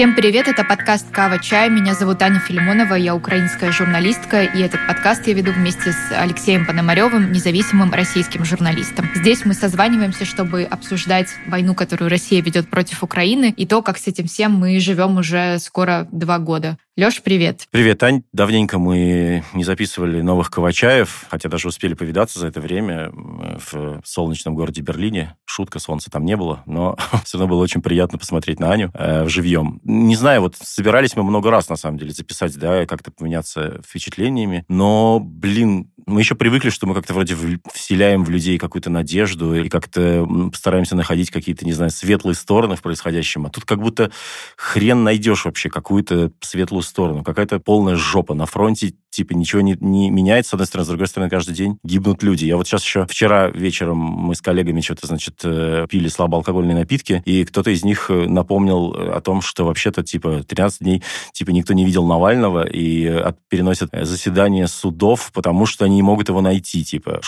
Всем привет, это подкаст «Кава Чай». Меня зовут Аня Филимонова, я украинская журналистка, и этот подкаст я веду вместе с Алексеем Пономаревым, независимым российским журналистом. Здесь мы созваниваемся, чтобы обсуждать войну, которую Россия ведет против Украины, и то, как с этим всем мы живем уже скоро два года. Леш, привет. Привет, Ань. Давненько мы не записывали новых Ковачаев, хотя даже успели повидаться за это время в солнечном городе Берлине. Шутка, солнца там не было, но все равно было очень приятно посмотреть на Аню э, живьем. Не знаю, вот собирались мы много раз, на самом деле, записать, да, как-то поменяться впечатлениями, но, блин, мы еще привыкли, что мы как-то вроде вселяем в людей какую-то надежду и как-то стараемся находить какие-то, не знаю, светлые стороны в происходящем. А тут как будто хрен найдешь вообще какую-то светлую сторону. Какая-то полная жопа на фронте, типа ничего не, не меняется, с одной стороны, с другой стороны, каждый день гибнут люди. Я вот сейчас еще вчера вечером мы с коллегами что-то, значит, э, пили слабоалкогольные напитки, и кто-то из них э, напомнил э, о том, что вообще-то, типа, 13 дней, типа, никто не видел Навального, и переносят заседание судов, потому что они не могут его найти, типа,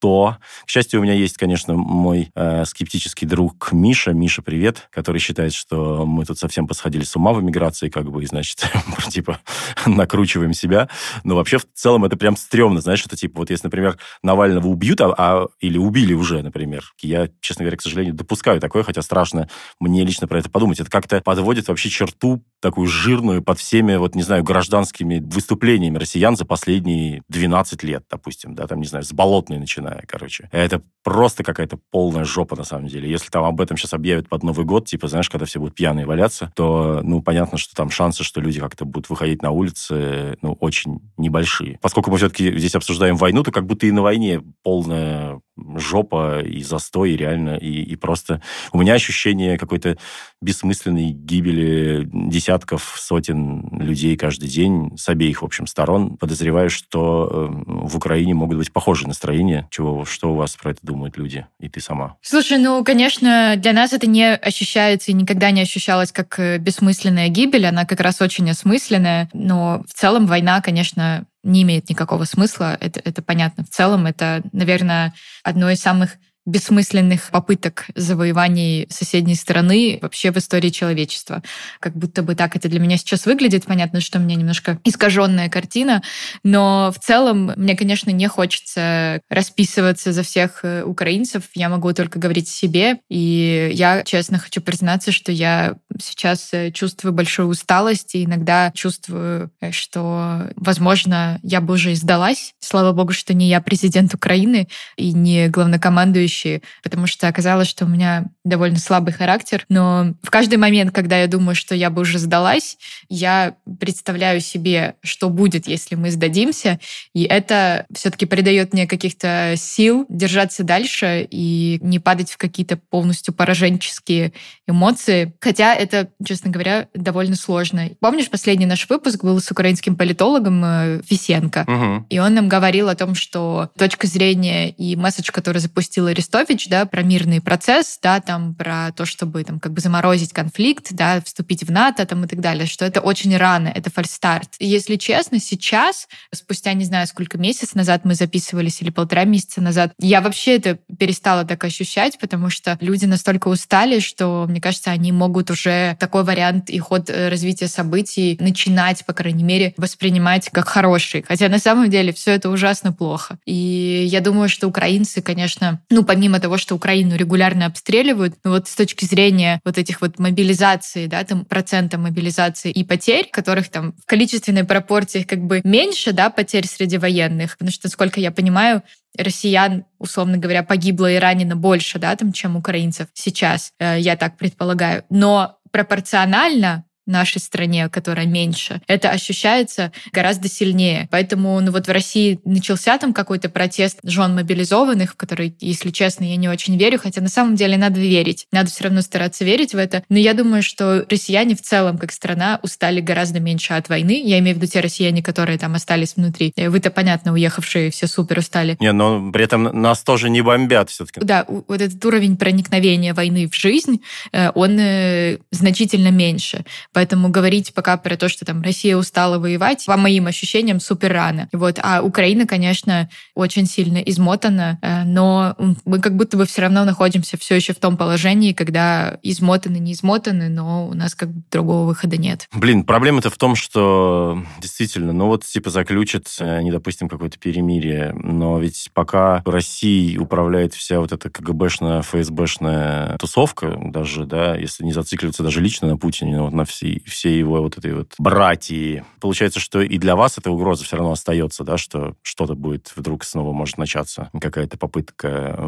то, к счастью, у меня есть, конечно, мой э, скептический друг Миша. Миша, привет, который считает, что мы тут совсем посходили с ума в эмиграции, как бы, и, значит, типа, накручиваем себя. Но вообще, в целом, это прям стрёмно, знаешь, это типа, вот если, например, Навального убьют, а, а или убили уже, например, я, честно говоря, к сожалению, допускаю такое, хотя страшно мне лично про это подумать. Это как-то подводит вообще черту такую жирную под всеми, вот, не знаю, гражданскими выступлениями россиян за последние 12 лет, допустим, да, там, не знаю, с болотной начиная короче. Это просто какая-то полная жопа, на самом деле. Если там об этом сейчас объявят под Новый год, типа, знаешь, когда все будут пьяные валяться, то, ну, понятно, что там шансы, что люди как-то будут выходить на улицы, ну, очень небольшие. Поскольку мы все-таки здесь обсуждаем войну, то как будто и на войне полная жопа и застой, и реально, и, и просто... У меня ощущение какой-то бессмысленной гибели десятков, сотен людей каждый день с обеих, в общем, сторон. Подозреваю, что э, в Украине могут быть похожие настроения. Чего, что у вас про это думают люди и ты сама? Слушай, ну, конечно, для нас это не ощущается и никогда не ощущалось как э, бессмысленная гибель. Она как раз очень осмысленная. Но в целом война, конечно, не имеет никакого смысла. Это, это понятно. В целом это, наверное, одно из самых бессмысленных попыток завоеваний соседней страны вообще в истории человечества. Как будто бы так это для меня сейчас выглядит. Понятно, что у меня немножко искаженная картина, но в целом мне, конечно, не хочется расписываться за всех э, украинцев. Я могу только говорить о себе. И я, честно, хочу признаться, что я сейчас э, чувствую большую усталость и иногда чувствую, э, что, возможно, я бы уже сдалась. Слава богу, что не я президент Украины и не главнокомандующий вещи, потому что оказалось, что у меня довольно слабый характер. Но в каждый момент, когда я думаю, что я бы уже сдалась, я представляю себе, что будет, если мы сдадимся. И это все-таки придает мне каких-то сил держаться дальше и не падать в какие-то полностью пораженческие эмоции. Хотя это, честно говоря, довольно сложно. Помнишь, последний наш выпуск был с украинским политологом э, Фисенко? Угу. И он нам говорил о том, что точка зрения и месседж, который запустила Арестович, да, про мирный процесс, да, там про то, чтобы там как бы заморозить конфликт, да, вступить в НАТО там и так далее, что это очень рано, это фальстарт. И если честно, сейчас, спустя не знаю сколько месяцев назад мы записывались или полтора месяца назад, я вообще это перестала так ощущать, потому что люди настолько устали, что, мне кажется, они могут уже такой вариант и ход э, развития событий начинать, по крайней мере, воспринимать как хороший. Хотя на самом деле все это ужасно плохо. И я думаю, что украинцы, конечно, ну, помимо того, что Украину регулярно обстреливают, ну вот с точки зрения вот этих вот мобилизаций, да, там процента мобилизации и потерь, которых там в количественной пропорции как бы меньше, да, потерь среди военных, потому что, насколько я понимаю, россиян, условно говоря, погибло и ранено больше, да, там, чем украинцев сейчас, э, я так предполагаю. Но пропорционально нашей стране, которая меньше, это ощущается гораздо сильнее. Поэтому ну вот в России начался там какой-то протест жен мобилизованных, в который, если честно, я не очень верю, хотя на самом деле надо верить. Надо все равно стараться верить в это. Но я думаю, что россияне в целом, как страна, устали гораздо меньше от войны. Я имею в виду те россияне, которые там остались внутри. Вы-то, понятно, уехавшие все супер устали. Не, но при этом нас тоже не бомбят все-таки. Да, вот этот уровень проникновения войны в жизнь, э, он э, значительно меньше. Поэтому говорить пока про то, что там Россия устала воевать, по моим ощущениям, супер рано. Вот. А Украина, конечно, очень сильно измотана, э, но мы как будто бы все равно находимся все еще в том положении, когда измотаны, не измотаны, но у нас как бы другого выхода нет. Блин, проблема-то в том, что действительно, ну вот типа заключат, э, не допустим, какое-то перемирие, но ведь пока Россией управляет вся вот эта КГБшная, ФСБшная тусовка, даже, да, если не зацикливаться даже лично на Путине, но вот на всей его вот этой вот братьи, получается, что и для вас эта угроза все равно остается, да, что что-то будет вдруг снова может начаться, какая-то попытка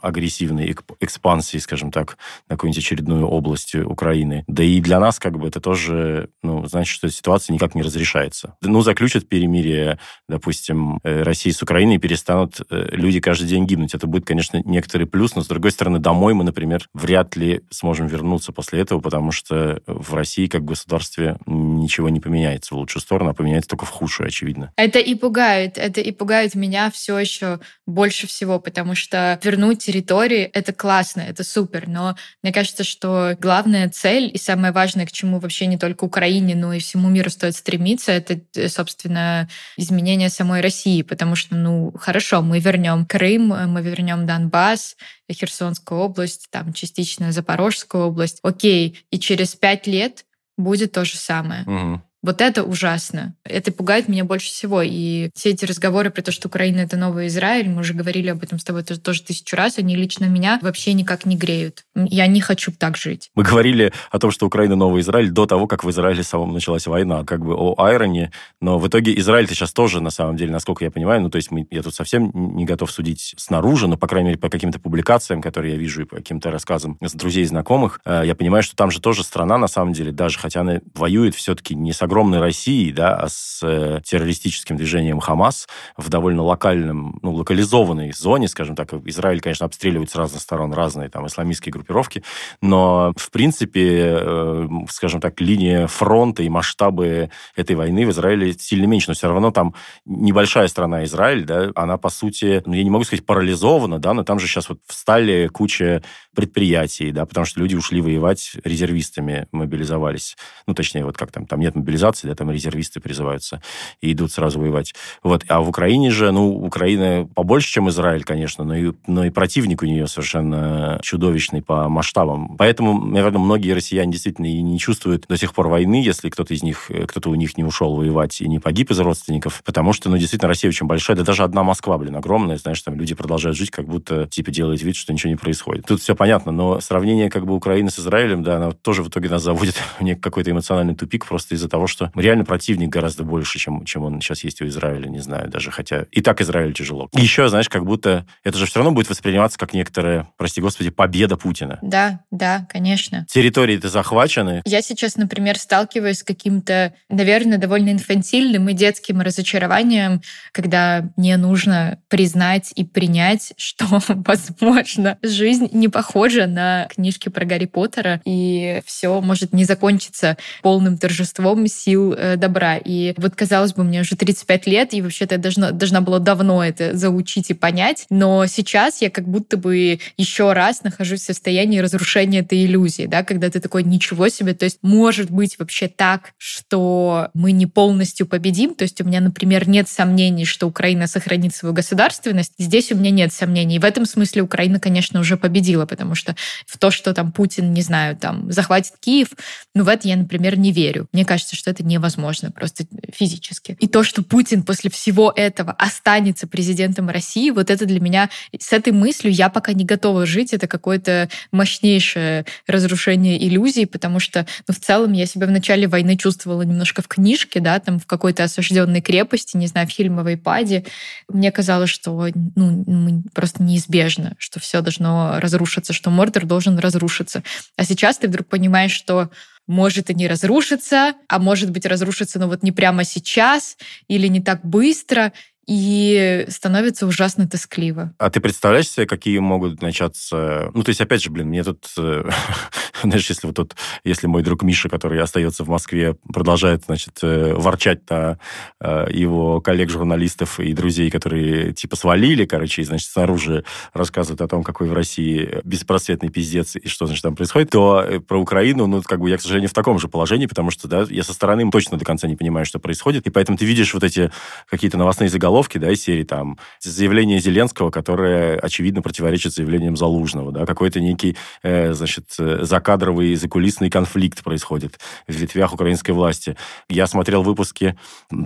агрессивной экспансии, скажем так, на какую-нибудь очередную область Украины. Да и для нас как бы это тоже, ну, значит, что ситуация никак не разрешается. Ну, заключат перемирие, допустим, э, России с Украиной, и перестанут э, люди каждый день гибнуть. Это будет, конечно, некоторый плюс, но, с другой стороны, домой мы, например, вряд ли сможем вернуться после этого, потому что в России как государстве ничего не поменяется в лучшую сторону, а поменяется только в худшую, очевидно. Это и пугает. Это и пугает меня все еще больше всего, потому что вернуть территории — это классно, это супер, но мне кажется, что главная цель и самое важное, к чему вообще не только Украине, но и всему миру стоит стремиться, это, э, собственно, изменение самой России, потому что, ну, хорошо, мы вернем Крым, мы вернем Донбасс, Херсонскую область, там частично Запорожскую область. Окей, и через пять лет будет то же самое. Угу. Вот это ужасно. Это пугает меня больше всего. И все эти разговоры про то, что Украина — это новый Израиль, мы уже говорили об этом с тобой тоже, тоже тысячу раз, они лично меня вообще никак не греют. Я не хочу так жить. Мы говорили о том, что Украина — новый Израиль до того, как в Израиле самом началась война. Как бы о Айроне. Но в итоге Израиль-то сейчас тоже, на самом деле, насколько я понимаю, ну, то есть мы, я тут совсем не готов судить снаружи, но, по крайней мере, по каким-то публикациям, которые я вижу, и по каким-то рассказам с друзей и знакомых, э, я понимаю, что там же тоже страна, на самом деле, даже хотя она воюет все-таки не с огромной Россией, да, а с э, террористическим движением Хамас в довольно локальном, ну, локализованной зоне, скажем так. Израиль, конечно, обстреливает с разных сторон разные там исламистские группировки, но, в принципе, э, скажем так, линия фронта и масштабы этой войны в Израиле сильно меньше, но все равно там небольшая страна Израиль, да, она, по сути, ну, я не могу сказать парализована, да, но там же сейчас вот встали куча предприятий, да, потому что люди ушли воевать резервистами, мобилизовались. Ну, точнее, вот как там, там нет мобилизации, да, там резервисты призываются и идут сразу воевать. Вот. А в Украине же, ну, Украина побольше, чем Израиль, конечно, но и, но и противник у нее совершенно чудовищный по масштабам. Поэтому, наверное, многие россияне действительно и не чувствуют до сих пор войны, если кто-то из них, кто-то у них не ушел воевать и не погиб из родственников, потому что, ну, действительно, Россия очень большая, да даже одна Москва, блин, огромная, знаешь, там люди продолжают жить, как будто, типа, делают вид, что ничего не происходит. Тут все понятно, но сравнение как бы Украины с Израилем, да, оно тоже в итоге нас заводит в какой-то эмоциональный тупик просто из-за того, что реально противник гораздо больше, чем, чем он сейчас есть у Израиля, не знаю, даже хотя и так Израиль тяжело. И еще, знаешь, как будто это же все равно будет восприниматься как некоторая, прости господи, победа Путина. Да, да, конечно. Территории-то захвачены. Я сейчас, например, сталкиваюсь с каким-то, наверное, довольно инфантильным и детским разочарованием, когда мне нужно признать и принять, что, возможно, жизнь не похожа на книжки про Гарри Поттера, и все может не закончиться полным торжеством сил э, добра. И вот, казалось бы, мне уже 35 лет, и вообще-то я должна, должна была давно это заучить и понять, но сейчас я как будто бы еще раз нахожусь в состоянии разрушения этой иллюзии, да, когда ты такой, ничего себе, то есть может быть вообще так, что мы не полностью победим, то есть у меня, например, нет сомнений, что Украина сохранит свою государственность, здесь у меня нет сомнений. И в этом смысле Украина, конечно, уже победила, потому что в то, что там Путин, не знаю, там захватит Киев, ну в это я, например, не верю. Мне кажется, что это невозможно просто физически. И то, что Путин после всего этого останется президентом России, вот это для меня, с этой мыслью я пока не готова жить, это какое-то мощнейшее разрушение иллюзий, потому что, ну, в целом я себя в начале войны чувствовала немножко в книжке, да, там в какой-то осажденной крепости, не знаю, в Хильмовой паде. Мне казалось, что ну, просто неизбежно, что все должно разрушиться, что Мордор должен разрушиться. А сейчас ты вдруг понимаешь, что может и не разрушиться, а может быть разрушиться, но вот не прямо сейчас или не так быстро. И становится ужасно тоскливо. А ты представляешь себе, какие могут начаться... Ну, то есть, опять же, блин, мне тут... Э, знаешь, если вот тут... Если мой друг Миша, который остается в Москве, продолжает, значит, э, ворчать на э, его коллег-журналистов и друзей, которые, типа, свалили, короче, и, значит, снаружи рассказывают о том, какой в России беспросветный пиздец и что, значит, там происходит, то про Украину, ну, как бы я, к сожалению, в таком же положении, потому что, да, я со стороны точно до конца не понимаю, что происходит, и поэтому ты видишь вот эти какие-то новостные заголовки, заголовки, да, из серии там заявление Зеленского, которое, очевидно, противоречит заявлениям Залужного, да, какой-то некий, э, значит, закадровый, закулисный конфликт происходит в ветвях украинской власти. Я смотрел выпуски,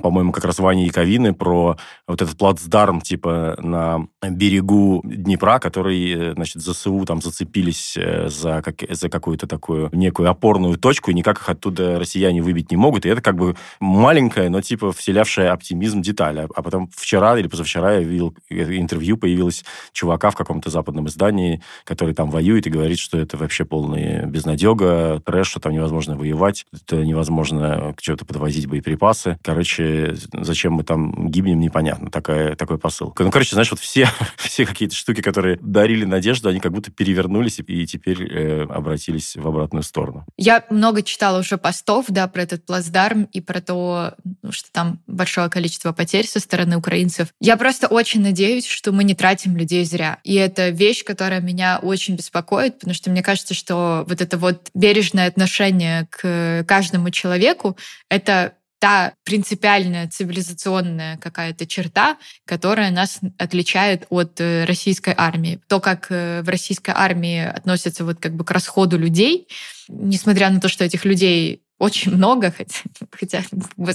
по-моему, как раз Вани Яковины про вот этот плацдарм, типа, на берегу Днепра, который, э, значит, ЗСУ там зацепились э, за, как, за какую-то такую некую опорную точку, и никак их оттуда россияне выбить не могут. И это как бы маленькая, но типа вселявшая оптимизм деталь. А, а потом вчера или позавчера я видел интервью, появилось чувака в каком-то западном издании, который там воюет и говорит, что это вообще полная безнадега, трэш, что там невозможно воевать, это невозможно к чему-то подвозить боеприпасы. Короче, зачем мы там гибнем, непонятно. Такая, такой посыл. Ну, короче, знаешь, вот все, все какие-то штуки, которые дарили надежду, они как будто перевернулись и теперь э, обратились в обратную сторону. Я много читала уже постов, да, про этот плацдарм и про то, ну, что там большое количество потерь со стороны украинцев. Я просто очень надеюсь, что мы не тратим людей зря. И это вещь, которая меня очень беспокоит, потому что мне кажется, что вот это вот бережное отношение к каждому человеку — это та принципиальная цивилизационная какая-то черта, которая нас отличает от э, российской армии. То, как э, в российской армии относятся вот как бы к расходу людей, несмотря на то, что этих людей очень много, хотя, хотя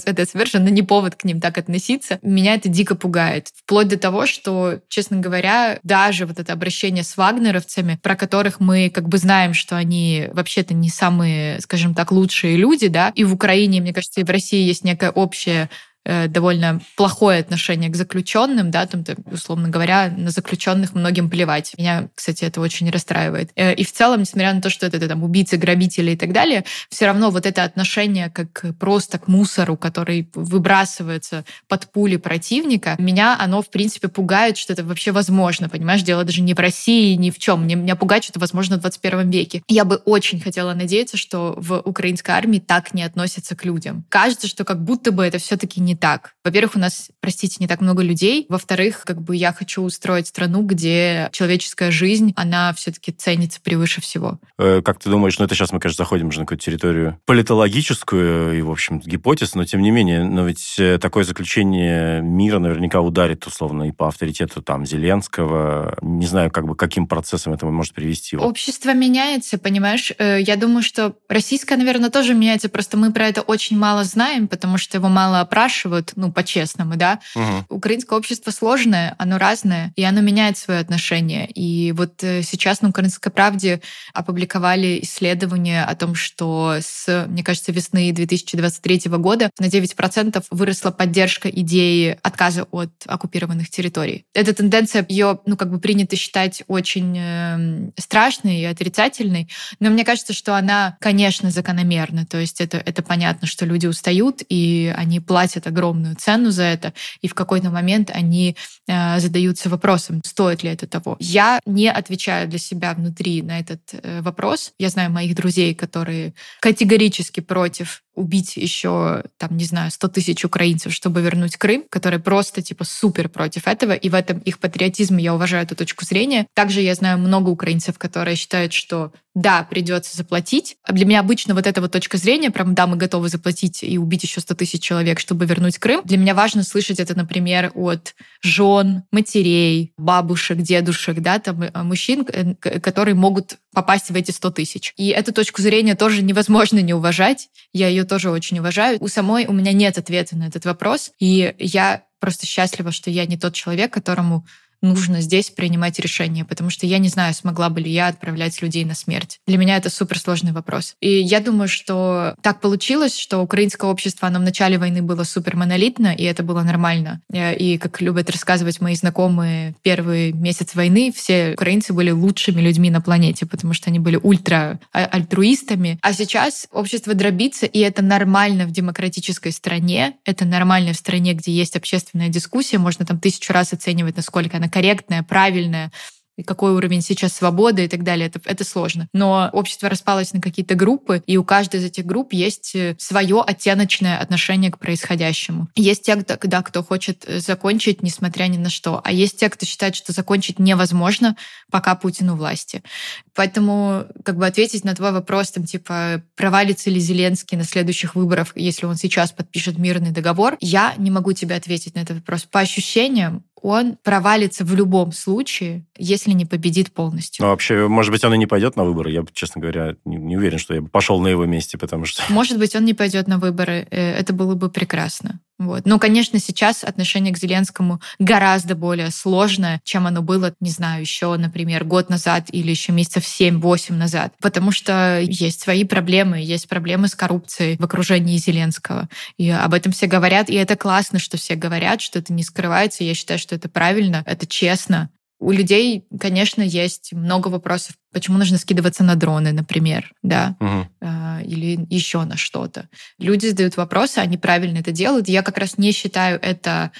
это совершенно не повод к ним так относиться. Меня это дико пугает. Вплоть до того, что, честно говоря, даже вот это обращение с вагнеровцами, про которых мы как бы знаем, что они вообще-то не самые, скажем так, лучшие люди, да, и в Украине, мне кажется, и в России есть некая общая довольно плохое отношение к заключенным, да, там, условно говоря, на заключенных многим плевать. Меня, кстати, это очень расстраивает. Э, и в целом, несмотря на то, что это, это там убийцы, грабители и так далее, все равно вот это отношение как просто к мусору, который выбрасывается под пули противника, меня оно, в принципе, пугает, что это вообще возможно, понимаешь? Дело даже не в России, ни в чем. Мне, меня пугает, что это возможно в 21 веке. Я бы очень хотела надеяться, что в украинской армии так не относятся к людям. Кажется, что как будто бы это все-таки не не так. Во-первых, у нас, простите, не так много людей. Во-вторых, как бы я хочу устроить страну, где человеческая жизнь, она все-таки ценится превыше всего. Э, как ты думаешь, ну это сейчас мы, конечно, заходим уже на какую-то территорию политологическую и, в общем, гипотез, но тем не менее, но ведь э, такое заключение мира наверняка ударит, условно, и по авторитету там Зеленского. Не знаю, как бы каким процессом это может привести. Общество меняется, понимаешь? Э, я думаю, что российское, наверное, тоже меняется, просто мы про это очень мало знаем, потому что его мало опрашивают, спрашивают, ну, по-честному, да. Угу. Украинское общество сложное, оно разное, и оно меняет свое отношение. И вот э, сейчас на «Украинской правде» опубликовали исследование о том, что с, мне кажется, весны 2023 года на 9% выросла поддержка идеи отказа от оккупированных территорий. Эта тенденция, ее, ну, как бы принято считать очень э, страшной и отрицательной, но мне кажется, что она, конечно, закономерна. То есть это, это понятно, что люди устают, и они платят огромную цену за это, и в какой-то момент они э, задаются вопросом, стоит ли это того. Я не отвечаю для себя внутри на этот э, вопрос. Я знаю моих друзей, которые категорически против убить еще, там, не знаю, 100 тысяч украинцев, чтобы вернуть Крым, которые просто, типа, супер против этого, и в этом их патриотизме я уважаю эту точку зрения. Также я знаю много украинцев, которые считают, что да, придется заплатить. А для меня обычно вот эта вот точка зрения, прям, да, мы готовы заплатить и убить еще 100 тысяч человек, чтобы вернуть Крым. Для меня важно слышать это, например, от жен, матерей, бабушек, дедушек, да, там, э, мужчин, которые могут попасть в эти 100 тысяч. И эту точку зрения тоже невозможно не уважать. Я ее тоже очень уважаю. У самой у меня нет ответа на этот вопрос. И я просто счастлива, что я не тот человек, которому нужно здесь принимать решения, потому что я не знаю, смогла бы ли я отправлять людей на смерть. Для меня это суперсложный вопрос. И я думаю, что так получилось, что украинское общество, оно в начале войны было супер монолитно, и это было нормально. Э, и, как любят рассказывать мои знакомые, первый месяц войны все украинцы были лучшими людьми на планете, потому что они были ультра а, альтруистами. А сейчас общество дробится, и это нормально в демократической стране, это нормально в стране, где есть общественная дискуссия, можно там тысячу раз оценивать, насколько она корректная, правильная, и какой уровень сейчас свободы и так далее. Это, это сложно. Но общество распалось на какие-то группы, и у каждой из этих групп есть э, свое оттеночное отношение к происходящему. Есть те, кто, да, кто хочет э, закончить, несмотря ни на что. А есть те, кто считает, что закончить невозможно, пока Путин у власти. Поэтому как бы ответить на твой вопрос, там, типа, провалится ли Зеленский на следующих выборах, если он сейчас подпишет мирный договор, я не могу тебе ответить на этот вопрос. По ощущениям, он провалится в любом случае, если не победит полностью. Ну, вообще, может быть, он и не пойдет на выборы. Я, честно говоря, не, не уверен, что я бы пошел на его месте, потому что... Может быть, он не пойдет на выборы. Э, это было бы прекрасно. Вот. Но, конечно, сейчас отношение к Зеленскому гораздо более сложное, чем оно было, не знаю, еще, например, год назад или еще месяцев 7-8 назад. Потому что есть свои проблемы, есть проблемы с коррупцией в окружении Зеленского. И об этом все говорят, и это классно, что все говорят, что это не скрывается. Я считаю, что это правильно, это честно. У людей, конечно, есть много вопросов, почему нужно скидываться на дроны, например, да, угу. или еще на что-то. Люди задают вопросы, они правильно это делают. Я как раз не считаю это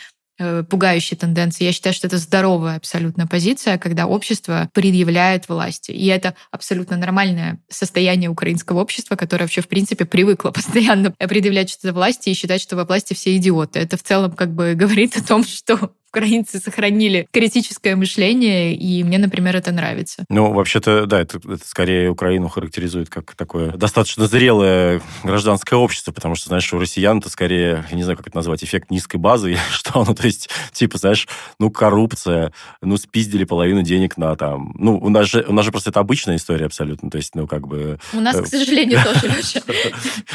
пугающей тенденцией. Я считаю, что это здоровая абсолютно позиция, когда общество предъявляет власти. И это абсолютно нормальное состояние украинского общества, которое вообще, в принципе, привыкло постоянно предъявлять что-то власти и считать, что во власти все идиоты. Это в целом как бы говорит о том, что украинцы сохранили критическое мышление, и мне, например, это нравится. Ну, вообще-то, да, это, это скорее Украину характеризует как такое достаточно зрелое гражданское общество, потому что, знаешь, у россиян это скорее, я не знаю, как это назвать, эффект низкой базы или что, ну, то есть, типа, знаешь, ну, коррупция, ну, спиздили половину денег на там, ну, у нас же, у нас же просто это обычная история абсолютно, то есть, ну, как бы... У нас, к э, сожалению, тоже.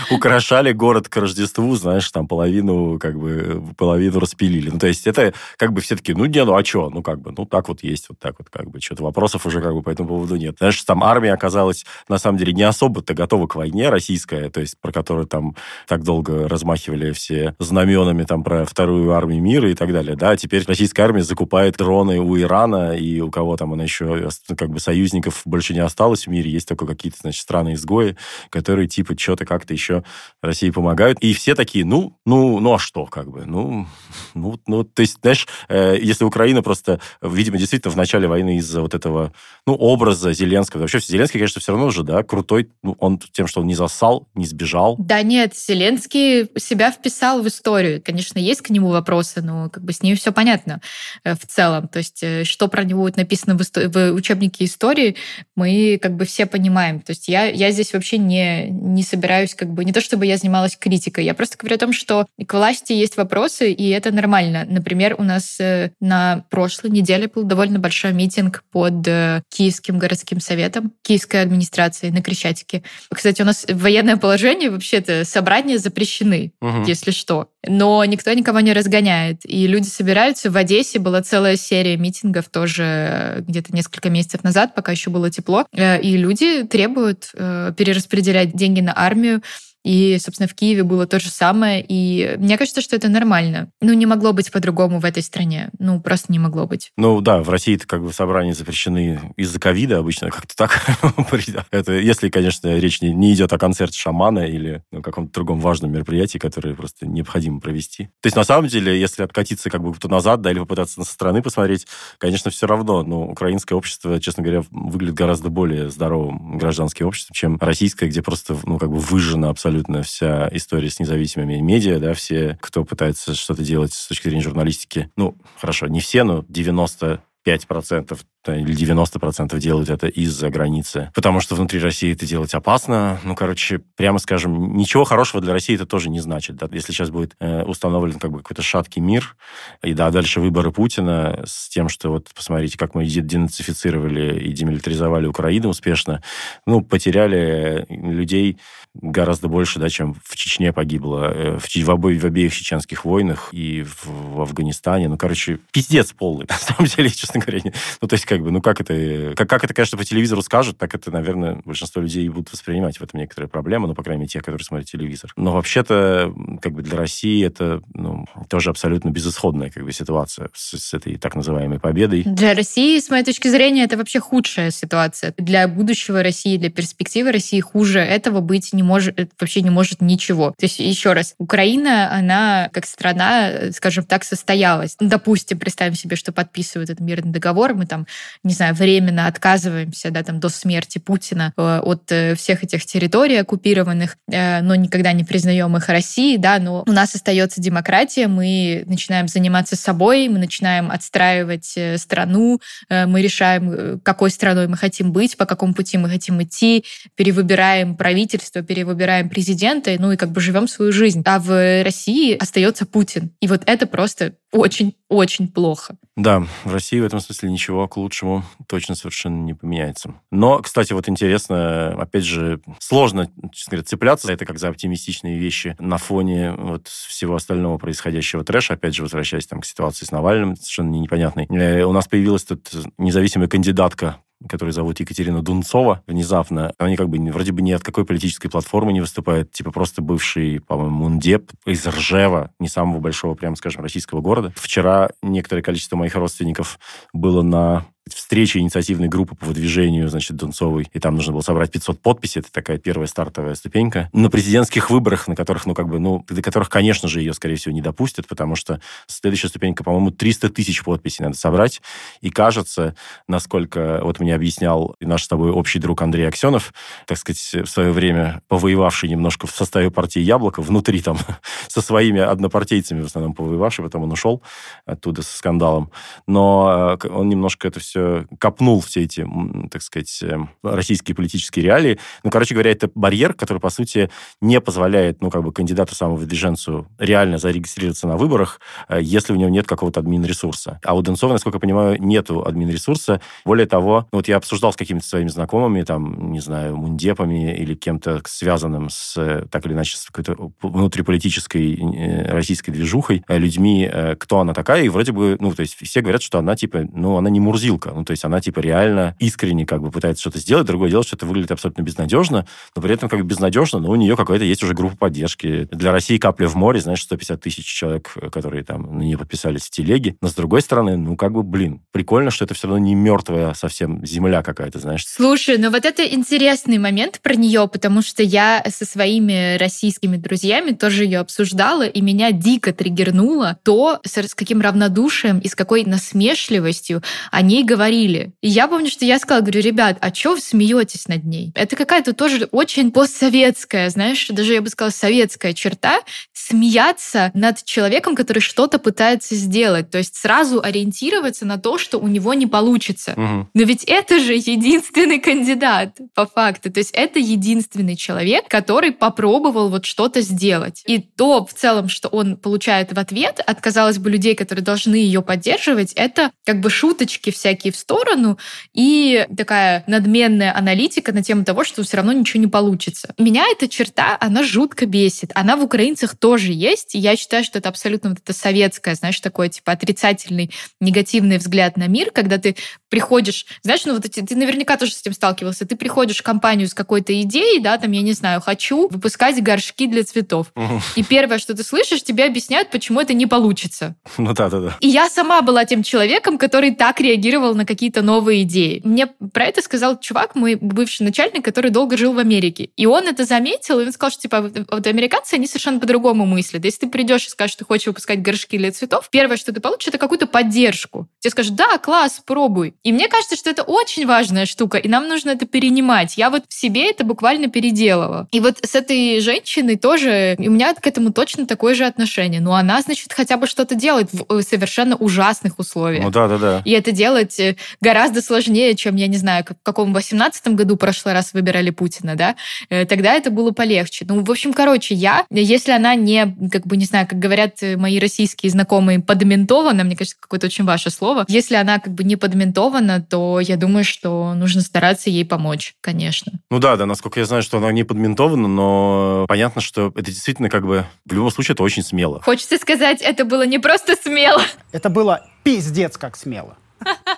Украшали город к Рождеству, знаешь, там половину, как бы, половину распилили. Ну, то есть, это как как бы все таки ну, не, ну, а что? Ну, как бы, ну, так вот есть, вот так вот, как бы, что-то вопросов уже как бы по этому поводу нет. Знаешь, там армия оказалась, на самом деле, не особо-то готова к войне российская, то есть про которую там так долго размахивали все знаменами там про вторую армию мира и так далее, да, теперь российская армия закупает дроны у Ирана, и у кого там она еще, как бы, союзников больше не осталось в мире, есть только какие-то, значит, страны-изгои, которые, типа, что-то как-то еще России помогают, и все такие, ну, ну, ну, а что, как бы, ну, ну, ну, то есть, знаешь, если Украина просто, видимо, действительно в начале войны из-за вот этого, ну, образа Зеленского, вообще Зеленский, конечно, все равно уже, да, крутой, ну, он тем, что он не засал, не сбежал. Да нет, Зеленский себя вписал в историю. Конечно, есть к нему вопросы, но как бы с ним все понятно э, в целом. То есть, э, что про него написано в, исто- в учебнике истории, мы как бы все понимаем. То есть, я, я здесь вообще не, не собираюсь как бы, не то чтобы я занималась критикой, я просто говорю о том, что к власти есть вопросы, и это нормально. Например, у нас нас э, на прошлой неделе был довольно большой митинг под э, Киевским городским советом, Киевской администрацией на Крещатике. Кстати, у нас военное положение, вообще-то собрания запрещены, угу. если что. Но никто никого не разгоняет. И люди собираются. В Одессе была целая серия митингов тоже э, где-то несколько месяцев назад, пока еще было тепло. И люди требуют перераспределять деньги на армию, и, собственно, в Киеве было то же самое. И мне кажется, что это нормально. Ну, не могло быть по-другому в этой стране. Ну, просто не могло быть. Ну, да, в России как бы собрания запрещены из-за ковида обычно, как-то так. это, если, конечно, речь не, не идет о концерте шамана или ну, каком-то другом важном мероприятии, которое просто необходимо провести. То есть, на самом деле, если откатиться как бы назад, да, или попытаться со стороны посмотреть, конечно, все равно, но украинское общество, честно говоря, выглядит гораздо более здоровым гражданским обществом, чем российское, где просто, ну, как бы выжжено абсолютно абсолютно вся история с независимыми медиа, да, все, кто пытается что-то делать с точки зрения журналистики. Ну, хорошо, не все, но 90 5% или 90% делают это из-за границы, потому что внутри России это делать опасно. Ну, короче, прямо скажем, ничего хорошего для России это тоже не значит. Да? Если сейчас будет э, установлен как бы какой-то шаткий мир, и да, дальше выборы Путина с тем, что вот посмотрите, как мы денацифицировали и демилитаризовали Украину успешно, ну, потеряли людей гораздо больше, да, чем в Чечне погибло, э, в, в, обоих, в обеих чеченских войнах и в, в Афганистане. Ну, короче, пиздец полный, на самом деле, честно говоря. Ну, то есть, как бы, ну, как это... Как, как это, конечно, по телевизору скажут, так это, наверное, большинство людей и будут воспринимать в этом некоторые проблемы, ну, по крайней мере, те, которые смотрят телевизор. Но вообще-то, как бы, для России это, ну, тоже абсолютно безысходная, как бы, ситуация с, с этой так называемой победой. Для России, с моей точки зрения, это вообще худшая ситуация. Для будущего России, для перспективы России хуже этого быть не может, вообще не может ничего. То есть, еще раз, Украина, она как страна, скажем так, состоялась. Допустим, представим себе, что подписывают этот мирный договор, мы там, не знаю, временно отказываемся, да, там, до смерти Путина э, от э, всех этих территорий оккупированных, э, но никогда не признаем их России, да, но у нас остается демократия, мы начинаем заниматься собой, мы начинаем отстраивать страну, мы решаем, какой страной мы хотим быть, по какому пути мы хотим идти, перевыбираем правительство, перевыбираем президента, ну и как бы живем свою жизнь. А в России остается Путин. И вот это просто очень-очень плохо. Да, в России в этом смысле ничего к лучшему точно совершенно не поменяется. Но, кстати, вот интересно, опять же, сложно, честно говоря, цепляться это как за оптимистичные вещи на фоне вот всего остального происходящего трэша. Опять же, возвращаясь там к ситуации с Навальным, совершенно непонятной. Э, у нас появилась тут независимая кандидатка которую зовут Екатерина Дунцова, внезапно. Они как бы вроде бы ни от какой политической платформы не выступают, типа просто бывший, по-моему, мундеп из Ржева, не самого большого, прямо скажем, российского города. Вчера некоторое количество моих родственников было на встреча инициативной группы по выдвижению, значит, Дунцовой, и там нужно было собрать 500 подписей, это такая первая стартовая ступенька. На президентских выборах, на которых, ну, как бы, ну, до которых, конечно же, ее, скорее всего, не допустят, потому что следующая ступенька, по-моему, 300 тысяч подписей надо собрать, и кажется, насколько, вот мне объяснял наш с тобой общий друг Андрей Аксенов, так сказать, в свое время повоевавший немножко в составе партии «Яблоко», внутри там, со своими однопартийцами, в основном повоевавший, потом он ушел оттуда со скандалом, но э, он немножко это все копнул все эти, так сказать, э, российские политические реалии. Ну, короче говоря, это барьер, который, по сути, не позволяет, ну, как бы кандидату самовыдвиженцу реально зарегистрироваться на выборах, э, если у него нет какого-то админ-ресурса. А у Донцова, насколько я понимаю, нету админ-ресурса. Более того, ну, вот я обсуждал с какими-то своими знакомыми, там, не знаю, мундепами или кем-то связанным с, так или иначе, с какой-то внутриполитической э, российской движухой, людьми, кто она такая, и вроде бы, ну, то есть все говорят, что она, типа, ну, она не мурзилка, штука. Ну, то есть она, типа, реально искренне как бы пытается что-то сделать. Другое дело, что это выглядит абсолютно безнадежно, но при этом как бы безнадежно, но у нее какая-то есть уже группа поддержки. Для России капля в море, знаешь, 150 тысяч человек, которые там на нее подписались в телеге. Но с другой стороны, ну, как бы, блин, прикольно, что это все равно не мертвая совсем земля какая-то, знаешь. Слушай, ну вот это интересный момент про нее, потому что я со своими российскими друзьями тоже ее обсуждала, и меня дико триггернуло то, с каким равнодушием и с какой насмешливостью они говорят говорили. И я помню, что я сказала, говорю, ребят, а что вы смеетесь над ней? Это какая-то тоже очень постсоветская, знаешь, даже я бы сказала, советская черта, смеяться над человеком, который что-то пытается сделать. То есть сразу ориентироваться на то, что у него не получится. Угу. Но ведь это же единственный кандидат, по факту. То есть это единственный человек, который попробовал вот что-то сделать. И то в целом, что он получает в ответ от, казалось бы, людей, которые должны ее поддерживать, это как бы шуточки всякие в сторону и такая надменная аналитика на тему того, что все равно ничего не получится. Меня эта черта, она жутко бесит. Она в украинцах тоже есть, и я считаю, что это абсолютно вот это советское, знаешь, такой типа отрицательный, негативный взгляд на мир, когда ты приходишь, знаешь, ну вот эти, ты наверняка тоже с этим сталкивался, ты приходишь в компанию с какой-то идеей, да, там, я не знаю, хочу выпускать горшки для цветов. Угу. И первое, что ты слышишь, тебе объясняют, почему это не получится. Ну да, да, да. И я сама была тем человеком, который так реагировал на какие-то новые идеи. Мне про это сказал чувак, мой бывший начальник, который долго жил в Америке. И он это заметил, и он сказал, что типа вот американцы, они совершенно по-другому мыслят. Если ты придешь и скажешь, что ты хочешь выпускать горшки для цветов, первое, что ты получишь, это какую-то поддержку. Тебе скажут, да, класс, пробуй. И мне кажется, что это очень важная штука, и нам нужно это перенимать. Я вот в себе это буквально переделала. И вот с этой женщиной тоже, у меня к этому точно такое же отношение. Но она, значит, хотя бы что-то делает в э, совершенно ужасных условиях. Ну да, да, да. И это делать выбрать э, гораздо сложнее, чем, я не знаю, в каком 18 году прошлый раз выбирали Путина, да, э, тогда это было полегче. Ну, в общем, короче, я, если она не, как бы, не знаю, как говорят мои российские знакомые, подментована, мне кажется, какое-то очень ваше слово, если она как бы не подментована, то я думаю, что нужно стараться ей помочь, конечно. Ну да, да, насколько я знаю, что она не подментована, но понятно, что это действительно как бы в любом случае это очень смело. Хочется сказать, это было не просто смело. Это было пиздец как смело.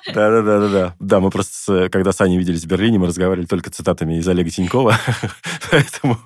Да-да-да. да. Мы просто, когда с Аней виделись в Берлине, мы разговаривали только цитатами из Олега Тинькова, поэтому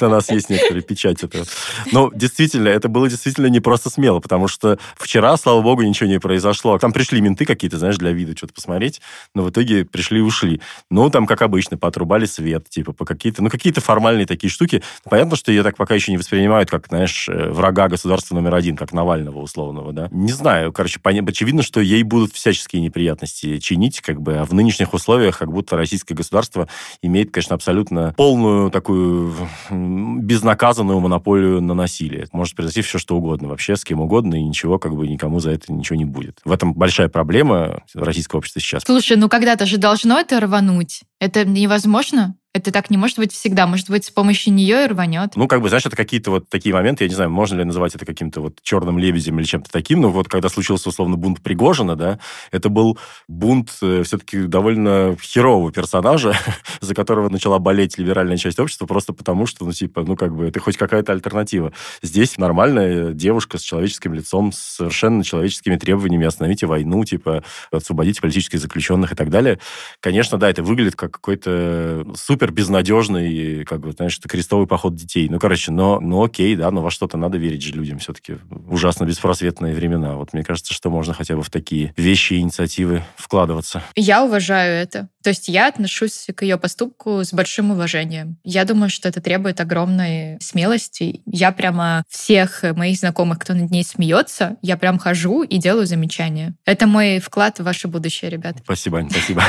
на нас есть некоторые печать этого. Но действительно, это было действительно не просто смело, потому что вчера, слава богу, ничего не произошло. Там пришли менты какие-то, знаешь, для вида что-то посмотреть, но в итоге пришли и ушли. Ну, там, как обычно, поотрубали свет, типа, по какие-то, ну, какие-то формальные такие штуки. Понятно, что ее так пока еще не воспринимают, как, знаешь, э, врага государства номер один, как Навального условного, да. Не знаю, короче, очевидно, что ей будут всяческие неприятности чинить, как бы, а в нынешних условиях как будто российское государство имеет, конечно, абсолютно полную такую безнаказанную монополию на насилие. Может произойти все, что угодно, вообще с кем угодно, и ничего, как бы, никому за это ничего не будет. В этом большая проблема российского общества сейчас. Слушай, ну когда-то же должно это рвануть. Это невозможно? Это так не может быть всегда. Может быть, с помощью нее и рванет. Ну, как бы, знаешь, это какие-то вот такие моменты, я не знаю, можно ли называть это каким-то вот черным лебедем или чем-то таким, но вот когда случился, условно, бунт Пригожина, да, это был бунт э, все-таки довольно херового персонажа, за которого начала болеть либеральная часть общества, просто потому что, ну, типа, ну, как бы, это хоть какая-то альтернатива. Здесь нормальная девушка с человеческим лицом, с совершенно человеческими требованиями, остановите войну, типа, освободите политических заключенных и так далее. Конечно, да, это выглядит как какой-то супер супер безнадежный, как бы, знаешь, это крестовый поход детей. Ну, короче, но, ну окей, да, но во что-то надо верить же людям все-таки. Ужасно беспросветные времена. Вот мне кажется, что можно хотя бы в такие вещи и инициативы вкладываться. Я уважаю это. То есть я отношусь к ее поступку с большим уважением. Я думаю, что это требует огромной смелости. Я прямо всех моих знакомых, кто над ней смеется, я прям хожу и делаю замечания. Это мой вклад в ваше будущее, ребят. Спасибо, Ань, спасибо.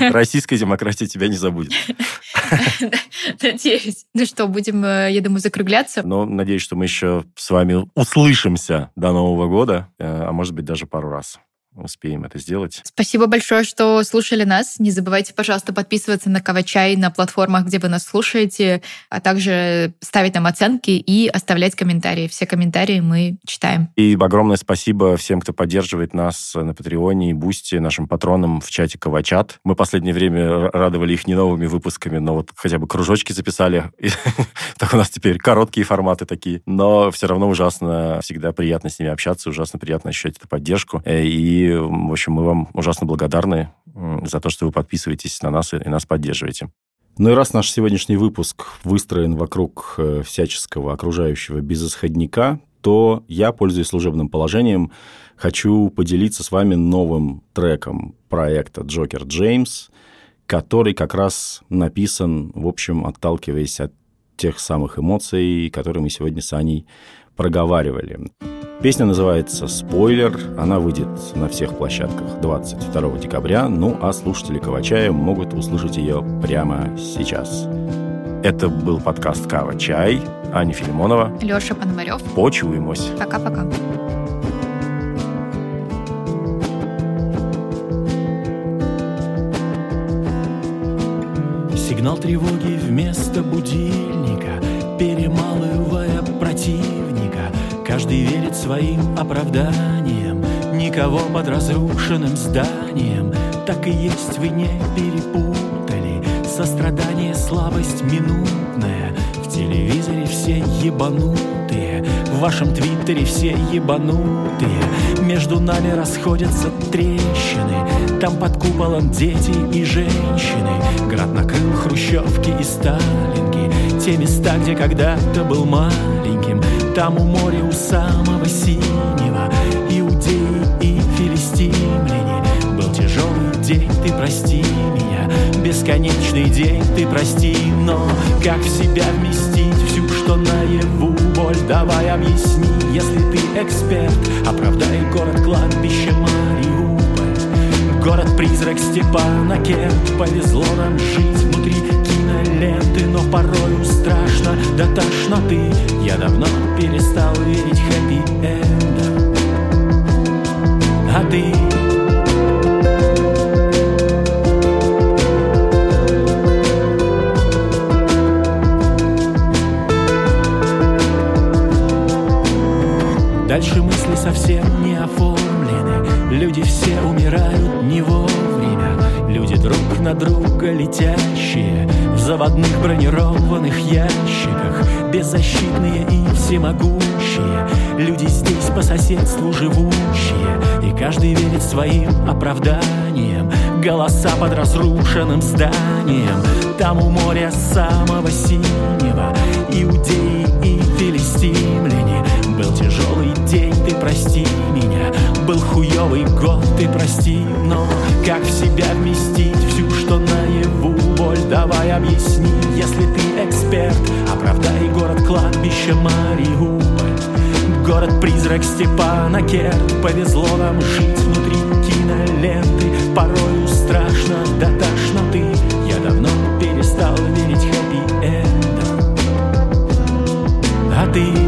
Российская демократия тебя не забудет. Надеюсь. Ну что, будем, э, я думаю, закругляться? Ну, надеюсь, что мы еще с вами услышимся до Нового года, э, а может быть, даже пару раз успеем это сделать. Спасибо большое, что слушали нас. Не забывайте, пожалуйста, подписываться на Кавачай на платформах, где вы нас слушаете, а также ставить нам оценки и оставлять комментарии. Все комментарии мы читаем. И огромное спасибо всем, кто поддерживает нас на Патреоне и Бусти, нашим патронам в чате Кавачат. Мы последнее время радовали их не новыми выпусками, но вот хотя бы кружочки записали. Так у нас теперь короткие форматы такие. Но все равно ужасно всегда приятно с ними общаться, ужасно приятно ощущать эту поддержку. Э, и в общем, мы вам ужасно благодарны за то, что вы подписываетесь на нас и нас поддерживаете. Ну и раз наш сегодняшний выпуск выстроен вокруг э, всяческого окружающего безысходника, то я, пользуясь служебным положением, хочу поделиться с вами новым треком проекта «Джокер Джеймс», который как раз написан, в общем, отталкиваясь от тех самых эмоций, которые мы сегодня с Аней проговаривали. Песня называется «Спойлер». Она выйдет на всех площадках 22 декабря, ну а слушатели Кавачая могут услышать ее прямо сейчас. Это был подкаст «Кава Чай». Аня Филимонова. Леша Пономарев. Почуемось. Пока-пока. Сигнал тревоги вместо будильника, перемалывая противника Каждый верит своим оправданиям Никого под разрушенным зданием. Так и есть, вы не перепутали Сострадание, слабость минутная. В телевизоре все ебанутые В вашем твиттере все ебанутые. Между нами расходятся трещины Там под куполом дети и женщины. Град накрыл хрущевки и сталинки Те места, где когда-то был маленьким там у моря у самого синего. Иудеи и филистимляне. Был тяжелый день, ты прости меня. Бесконечный день, ты прости. Но как в себя вместить всю, что наяву? Боль давай объясни, если ты эксперт. Оправдай город кладбище Мариуполь. Город-призрак Степана Керт Повезло нам жить внутри ленты, но порою страшно до да тошноты. Я давно перестал верить хэппи-эндам. А ты Дальше мысли совсем не оформлены Люди все умирают не вовремя Люди друг на друга летящие В заводных бронированных ящиках. Беззащитные и всемогущие. Люди здесь по соседству живущие. И каждый верит своим оправданием Голоса под разрушенным зданием. Там у моря самого синего. Иудеи и филистимляне Был тяжелый день, ты прости меня. Был хуёвый год, ты прости Но как в себя вместить всю, что наяву? Боль давай объясни, если ты эксперт Оправдай город кладбище Мариуполь. Город-призрак Степана Керт Повезло нам жить внутри киноленты. Порою страшно до тошноты Я давно перестал верить хэппи-эндом А ты